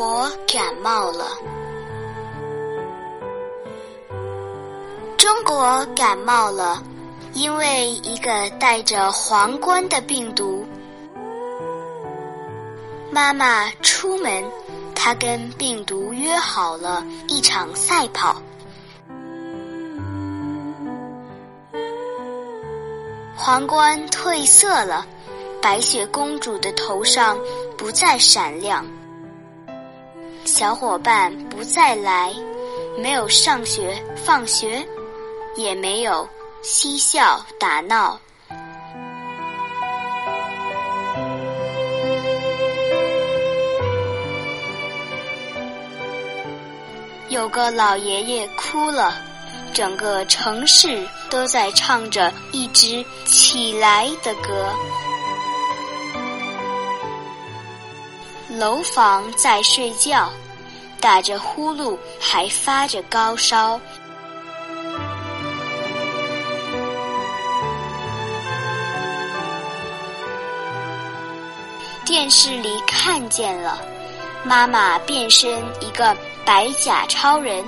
我感冒了。中国感冒了，因为一个带着皇冠的病毒。妈妈出门，她跟病毒约好了一场赛跑。皇冠褪色了，白雪公主的头上不再闪亮。小伙伴不再来，没有上学放学。也没有嬉笑打闹。有个老爷爷哭了，整个城市都在唱着一支起来的歌。楼房在睡觉，打着呼噜，还发着高烧。电视里看见了，妈妈变身一个白甲超人。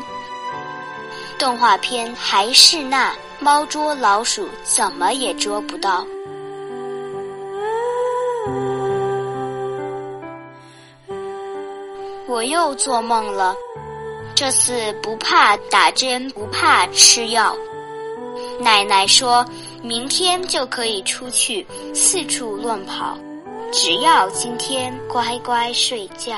动画片还是那猫捉老鼠，怎么也捉不到。我又做梦了，这次不怕打针，不怕吃药。奶奶说明天就可以出去四处乱跑。只要今天乖乖睡觉。